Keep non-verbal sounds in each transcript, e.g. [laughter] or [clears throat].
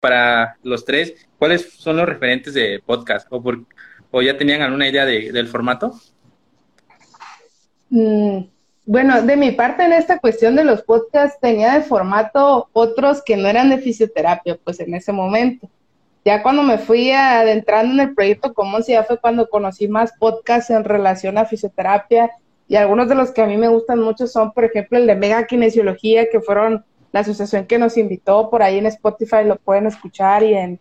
para los tres, ¿cuáles son los referentes de podcast? ¿O, ya tenían alguna idea del formato? Mm, bueno, de mi parte en esta cuestión de los podcasts tenía de formato otros que no eran de fisioterapia, pues en ese momento. Ya cuando me fui adentrando en el proyecto Común, ya fue cuando conocí más podcasts en relación a fisioterapia y algunos de los que a mí me gustan mucho son, por ejemplo, el de Mega Kinesiología, que fueron la asociación que nos invitó por ahí en Spotify, lo pueden escuchar y en,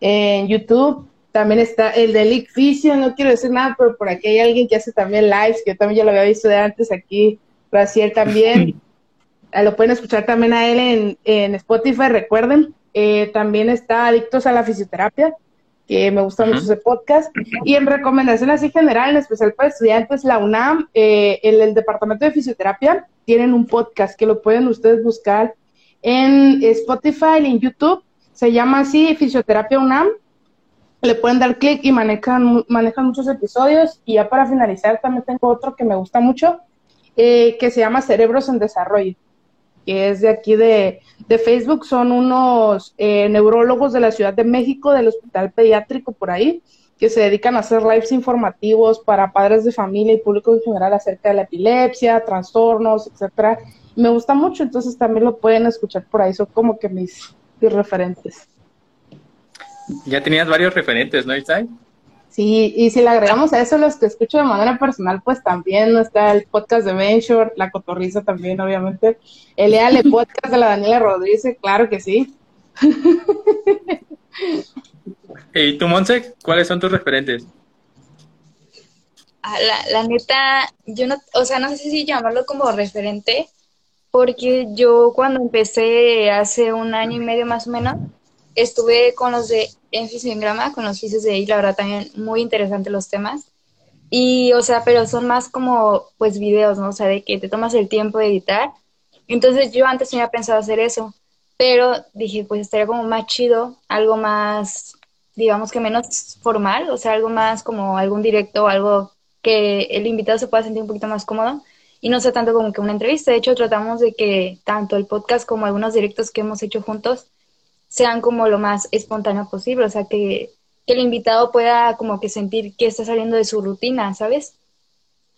en YouTube. También está el de League Fisio, no quiero decir nada, pero por aquí hay alguien que hace también lives, que yo también ya lo había visto de antes aquí, Brasil también. Eh, lo pueden escuchar también a él en, en Spotify, recuerden. Eh, también está Adictos a la Fisioterapia, que me gusta mucho ese podcast. Y en recomendación así general, en especial para estudiantes, la UNAM, eh, el, el, Departamento de Fisioterapia, tienen un podcast que lo pueden ustedes buscar en Spotify y en YouTube. Se llama así Fisioterapia UNAM le pueden dar clic y manejan, manejan muchos episodios. Y ya para finalizar, también tengo otro que me gusta mucho, eh, que se llama Cerebros en Desarrollo, que es de aquí de, de Facebook. Son unos eh, neurólogos de la Ciudad de México, del Hospital Pediátrico por ahí, que se dedican a hacer lives informativos para padres de familia y público en general acerca de la epilepsia, trastornos, etcétera. Me gusta mucho, entonces también lo pueden escuchar por ahí, son como que mis, mis referentes. Ya tenías varios referentes, ¿no, Isai? Sí, y si le agregamos a eso los que escucho de manera personal, pues también está el podcast de Venture, La Cotorriza también, obviamente. El EALE [laughs] podcast de la Daniela Rodríguez, claro que sí. [laughs] ¿Y tú, Monse, cuáles son tus referentes? Ah, la, neta, yo no, o sea, no sé si llamarlo como referente, porque yo cuando empecé hace un año y medio más o menos, estuve con los de en grama, con los fisios de ahí, la verdad también muy interesante los temas. Y, o sea, pero son más como, pues, videos, ¿no? O sea, de que te tomas el tiempo de editar. Entonces yo antes tenía pensado hacer eso, pero dije, pues estaría como más chido, algo más, digamos que menos formal, o sea, algo más como algún directo algo que el invitado se pueda sentir un poquito más cómodo y no sea tanto como que una entrevista. De hecho, tratamos de que tanto el podcast como algunos directos que hemos hecho juntos sean como lo más espontáneo posible, o sea, que, el invitado pueda como que sentir que está saliendo de su rutina, ¿sabes?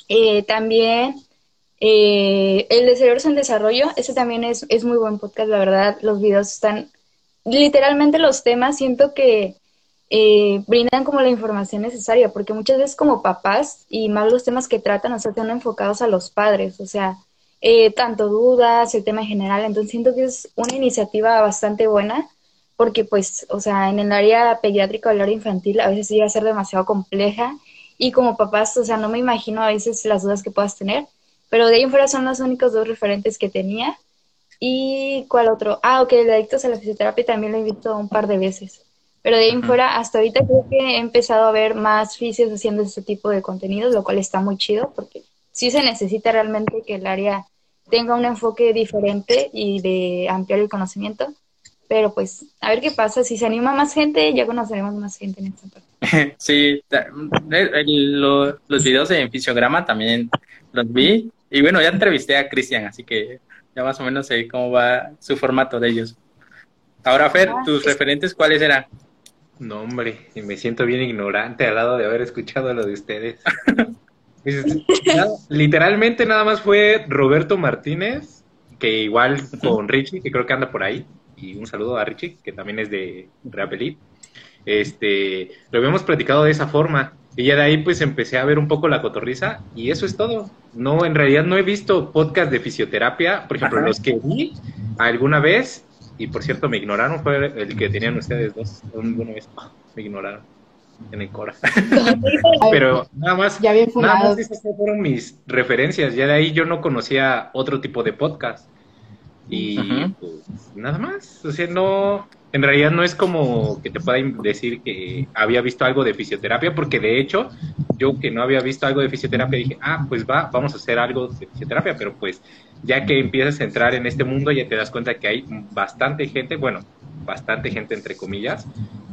Eh, también eh, el de Cerebros en Desarrollo, ese también es, es muy buen podcast, la verdad, los videos están, literalmente los temas siento que eh, brindan como la información necesaria, porque muchas veces como papás y más los temas que tratan, o sea, están enfocados a los padres, o sea, tanto dudas, el tema en general, entonces siento que es una iniciativa bastante buena porque pues, o sea, en el área pediátrica o el área infantil a veces llega a ser demasiado compleja y como papás, o sea, no me imagino a veces las dudas que puedas tener, pero de ahí en fuera son los únicos dos referentes que tenía. ¿Y cuál otro? Ah, ok, el de adictos a la fisioterapia también lo he visto un par de veces. Pero de ahí en fuera, hasta ahorita creo que he empezado a ver más fisios haciendo este tipo de contenidos, lo cual está muy chido porque sí se necesita realmente que el área tenga un enfoque diferente y de ampliar el conocimiento. Pero pues, a ver qué pasa. Si se anima más gente, ya conoceremos más gente en esta parte. [laughs] Sí, los videos de Fisiograma también los vi. Y bueno, ya entrevisté a Cristian, así que ya más o menos sé cómo va su formato de ellos. Ahora, Fer, ah, ¿tus referentes cuáles eran? No, hombre, me siento bien ignorante al lado de haber escuchado lo de ustedes. [laughs] Literalmente nada más fue Roberto Martínez, que igual con Richie, que creo que anda por ahí y un saludo a Richie, que también es de Reapelí. Este, lo habíamos platicado de esa forma. Y ya de ahí pues empecé a ver un poco la cotorriza y eso es todo. No, en realidad no he visto podcast de fisioterapia. Por ejemplo, los que vi alguna vez, y por cierto me ignoraron, fue el que tenían ustedes dos. Alguna vez ah, me ignoraron en el Cora. [laughs] Pero nada más, ya nada más esas fueron mis referencias. Ya de ahí yo no conocía otro tipo de podcast. Y pues nada más. O sea, no. En realidad no es como que te pueda decir que había visto algo de fisioterapia, porque de hecho, yo que no había visto algo de fisioterapia dije, ah, pues va, vamos a hacer algo de fisioterapia, pero pues ya que empiezas a entrar en este mundo, ya te das cuenta que hay bastante gente, bueno, bastante gente entre comillas,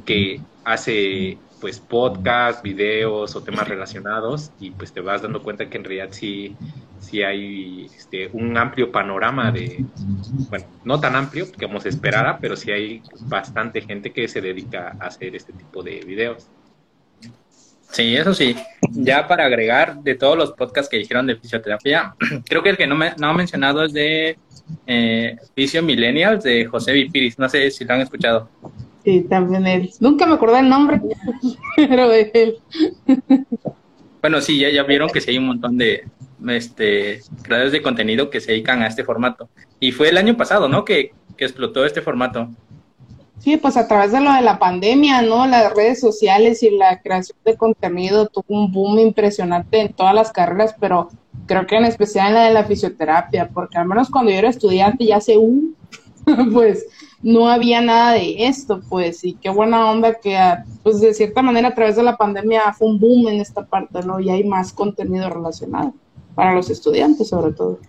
que hace pues podcast, videos o temas relacionados y pues te vas dando cuenta que en realidad sí sí hay este, un amplio panorama de, bueno, no tan amplio como se esperara, pero sí hay bastante gente que se dedica a hacer este tipo de videos. Sí, eso sí. Ya para agregar de todos los podcasts que dijeron de fisioterapia, [clears throat] creo que el que no me no ha mencionado es de eh, Fisio Millennials de José Vipiris. No sé si lo han escuchado. Sí, también él. Nunca me acordé el nombre, [laughs] pero él. Bueno, sí, ya, ya vieron que sí hay un montón de este, creadores de contenido que se dedican a este formato. Y fue el año pasado, ¿no? Que, que explotó este formato. Sí, pues a través de lo de la pandemia, ¿no? Las redes sociales y la creación de contenido tuvo un boom impresionante en todas las carreras, pero creo que en especial en la de la fisioterapia, porque al menos cuando yo era estudiante ya hace un, [laughs] pues no había nada de esto, pues, y qué buena onda que, pues de cierta manera a través de la pandemia fue un boom en esta parte, ¿no? Y hay más contenido relacionado para los estudiantes sobre todo.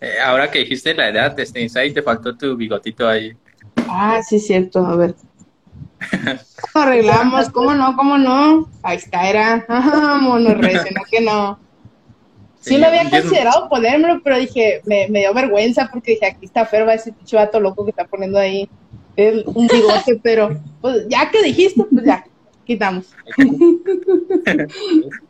Eh, ahora que dijiste la edad este insight, te faltó tu bigotito ahí. Ah, sí, cierto, a ver. arreglamos? ¿Cómo no? ¿Cómo no? Ahí está, era. [laughs] Mono no que no. Sí, lo había considerado ponérmelo, pero dije, me, dio vergüenza porque dije, aquí está Fer, va ese chivato loco que está poniendo ahí el, un bigote, pero pues ya que dijiste, pues ya, quitamos. [laughs]